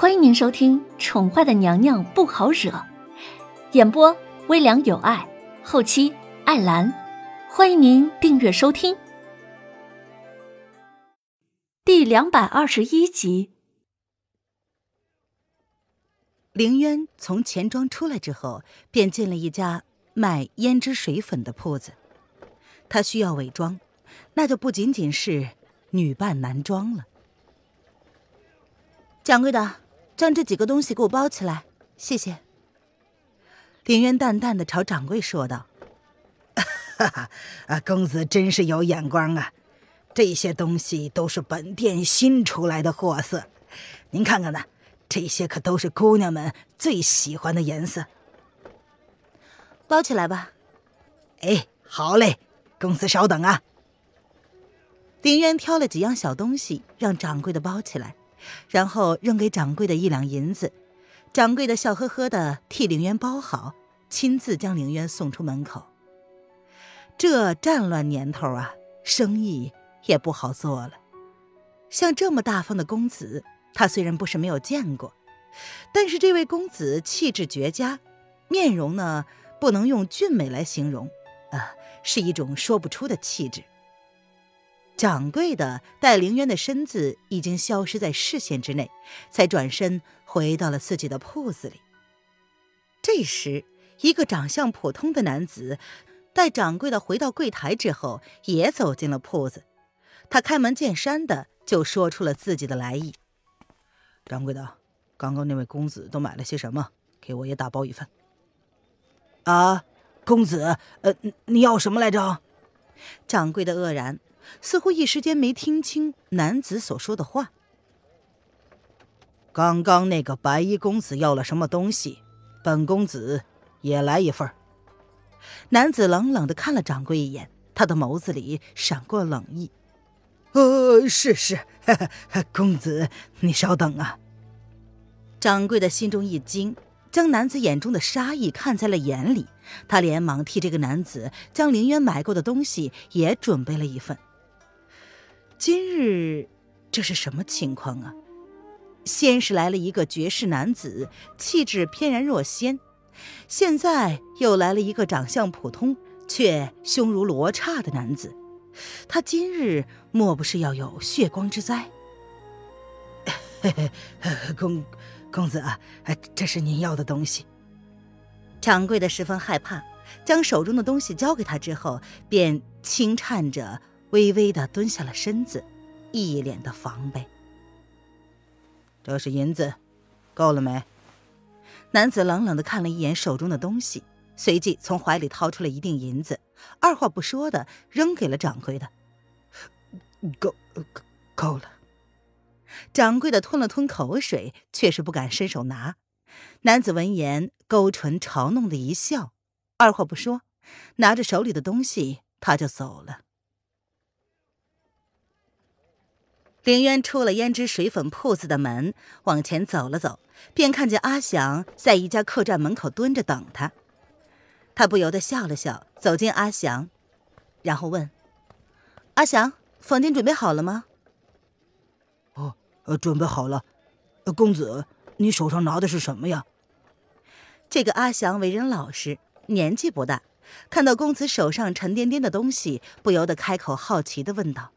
欢迎您收听《宠坏的娘娘不好惹》，演播微凉有爱，后期艾兰。欢迎您订阅收听。第两百二十一集，凌渊从钱庄出来之后，便进了一家卖胭脂水粉的铺子。他需要伪装，那就不仅仅是女扮男装了。掌柜的，将这几个东西给我包起来，谢谢。林渊淡淡的朝掌柜说道：“哈哈，啊，公子真是有眼光啊！这些东西都是本店新出来的货色，您看看呢，这些可都是姑娘们最喜欢的颜色。包起来吧。哎，好嘞，公子稍等啊。”林渊挑了几样小东西，让掌柜的包起来。然后扔给掌柜的一两银子，掌柜的笑呵呵的替凌渊包好，亲自将凌渊送出门口。这战乱年头啊，生意也不好做了。像这么大方的公子，他虽然不是没有见过，但是这位公子气质绝佳，面容呢不能用俊美来形容，啊，是一种说不出的气质。掌柜的待凌渊的身子已经消失在视线之内，才转身回到了自己的铺子里。这时，一个长相普通的男子待掌柜的回到柜台之后，也走进了铺子。他开门见山的就说出了自己的来意：“掌柜的，刚刚那位公子都买了些什么？给我也打包一份。”啊，公子，呃，你要什么来着？掌柜的愕然。似乎一时间没听清男子所说的话。刚刚那个白衣公子要了什么东西？本公子也来一份。男子冷冷的看了掌柜一眼，他的眸子里闪过冷意。呃，是是，公子你稍等啊。掌柜的心中一惊，将男子眼中的杀意看在了眼里，他连忙替这个男子将林渊买过的东西也准备了一份。今日这是什么情况啊？先是来了一个绝世男子，气质翩然若仙，现在又来了一个长相普通却胸如罗刹的男子。他今日莫不是要有血光之灾？嘿嘿，公公子啊，这是您要的东西。掌柜的十分害怕，将手中的东西交给他之后，便轻颤着。微微的蹲下了身子，一脸的防备。这是银子，够了没？男子冷冷的看了一眼手中的东西，随即从怀里掏出了一锭银子，二话不说的扔给了掌柜的。够，够，够了。掌柜的吞了吞口水，却是不敢伸手拿。男子闻言，勾唇嘲弄的一笑，二话不说，拿着手里的东西，他就走了。凌渊出了胭脂水粉铺子的门，往前走了走，便看见阿祥在一家客栈门口蹲着等他。他不由得笑了笑，走进阿祥，然后问：“阿祥，房间准备好了吗？”“哦，呃，准备好了。公子，你手上拿的是什么呀？”这个阿祥为人老实，年纪不大，看到公子手上沉甸甸的东西，不由得开口好奇的问道。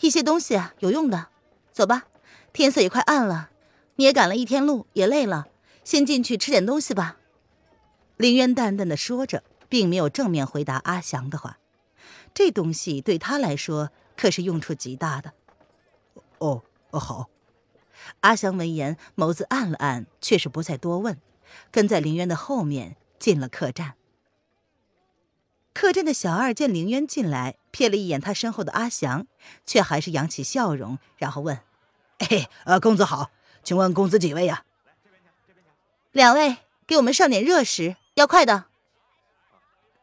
一些东西啊，有用的。走吧，天色也快暗了，你也赶了一天路，也累了，先进去吃点东西吧。林渊淡淡的说着，并没有正面回答阿祥的话。这东西对他来说可是用处极大的。哦，好。阿祥闻言，眸子暗了暗，却是不再多问，跟在林渊的后面进了客栈。客栈的小二见凌渊进来，瞥了一眼他身后的阿祥，却还是扬起笑容，然后问：“哎，呃，公子好，请问公子几位呀？”“两位，给我们上点热食，要快的。”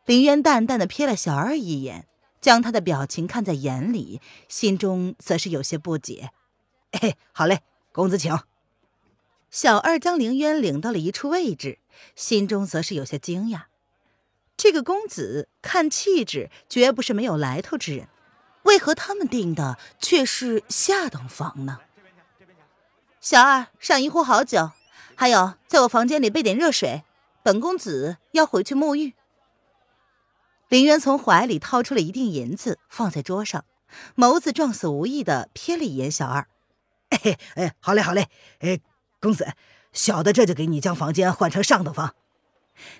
凌渊淡淡的瞥了小二一眼，将他的表情看在眼里，心中则是有些不解。“哎，好嘞，公子请。”小二将凌渊领到了一处位置，心中则是有些惊讶。这个公子看气质绝不是没有来头之人，为何他们订的却是下等房呢？小二上一壶好酒，还有在我房间里备点热水，本公子要回去沐浴。林渊从怀里掏出了一锭银子，放在桌上，眸子撞死无意的瞥了一眼小二。哎哎，好嘞好嘞，哎，公子，小的这就给你将房间换成上等房。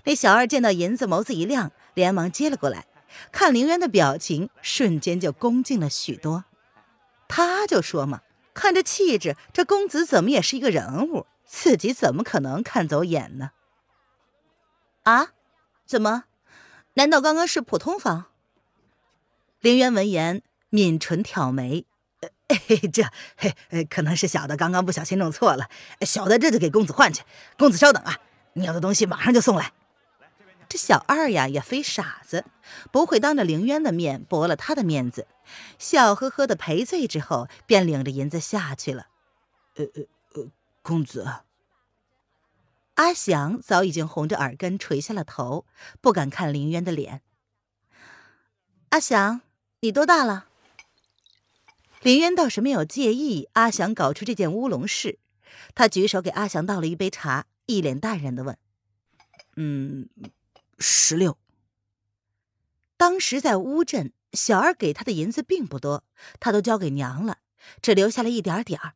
那小二见到银子，眸子一亮，连忙接了过来。看凌渊的表情，瞬间就恭敬了许多。他就说嘛，看这气质，这公子怎么也是一个人物，自己怎么可能看走眼呢？啊？怎么？难道刚刚是普通房？凌渊闻言，抿唇挑眉。这，嘿，可能是小的刚刚不小心弄错了，小的这就给公子换去。公子稍等啊，你要的东西马上就送来。这小二呀也非傻子，不会当着凌渊的面驳了他的面子，笑呵呵的赔罪之后，便领着银子下去了。呃呃呃，公子，阿祥早已经红着耳根垂下了头，不敢看凌渊的脸。阿祥，你多大了？林渊倒是没有介意阿祥搞出这件乌龙事，他举手给阿祥倒了一杯茶，一脸淡然的问：“嗯。”十六。当时在乌镇，小二给他的银子并不多，他都交给娘了，只留下了一点点儿，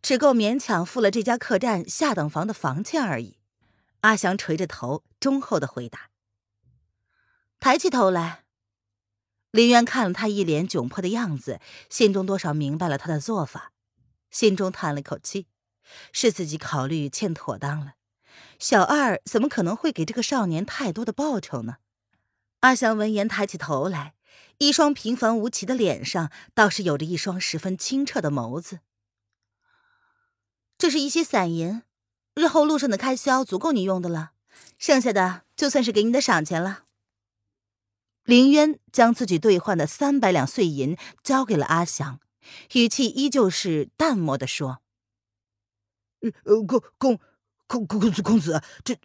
只够勉强付了这家客栈下等房的房钱而已。阿祥垂着头，忠厚的回答：“抬起头来。”林渊看了他一脸窘迫的样子，心中多少明白了他的做法，心中叹了口气，是自己考虑欠妥当了。小二怎么可能会给这个少年太多的报酬呢？阿祥闻言抬起头来，一双平凡无奇的脸上倒是有着一双十分清澈的眸子。这是一些散银，日后路上的开销足够你用的了，剩下的就算是给你的赏钱了。林渊将自己兑换的三百两碎银交给了阿祥，语气依旧是淡漠的说：“呃，公公。”公公子公子，这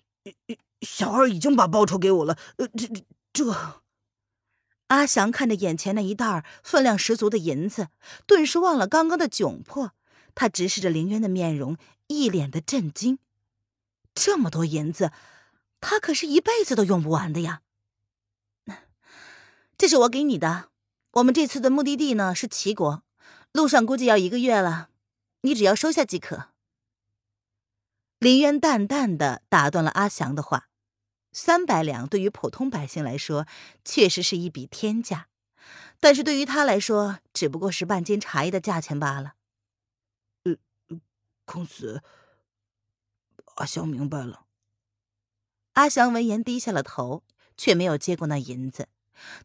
小二已经把报酬给我了。呃，这这，阿祥看着眼前那一袋分量十足的银子，顿时忘了刚刚的窘迫。他直视着凌渊的面容，一脸的震惊。这么多银子，他可是一辈子都用不完的呀。这是我给你的。我们这次的目的地呢是齐国，路上估计要一个月了，你只要收下即可。林渊淡淡的打断了阿祥的话：“三百两对于普通百姓来说，确实是一笔天价，但是对于他来说，只不过是半斤茶叶的价钱罢了。”“呃，公子，阿祥明白了。”阿祥闻言低下了头，却没有接过那银子。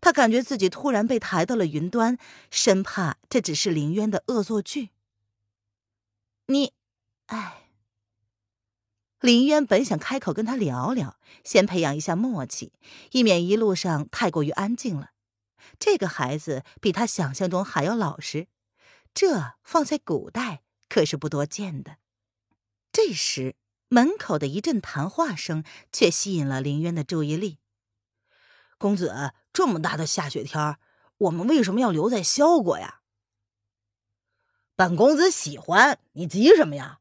他感觉自己突然被抬到了云端，生怕这只是林渊的恶作剧。你，哎。林渊本想开口跟他聊聊，先培养一下默契，以免一路上太过于安静了。这个孩子比他想象中还要老实，这放在古代可是不多见的。这时，门口的一阵谈话声却吸引了林渊的注意力。公子，这么大的下雪天，我们为什么要留在萧国呀？本公子喜欢，你急什么呀？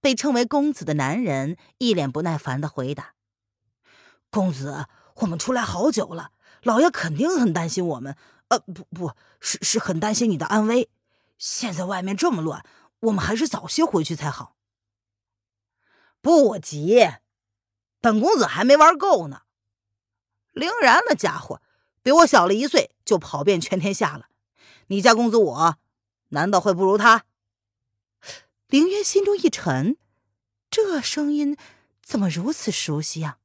被称为公子的男人一脸不耐烦的回答：“公子，我们出来好久了，老爷肯定很担心我们。呃，不，不是，是很担心你的安危。现在外面这么乱，我们还是早些回去才好。不急，本公子还没玩够呢。凌然那家伙比我小了一岁，就跑遍全天下了。你家公子我，难道会不如他？”凌渊心中一沉，这声音怎么如此熟悉呀？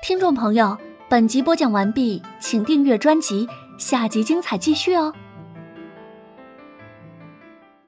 听众朋友，本集播讲完毕，请订阅专辑，下集精彩继续哦。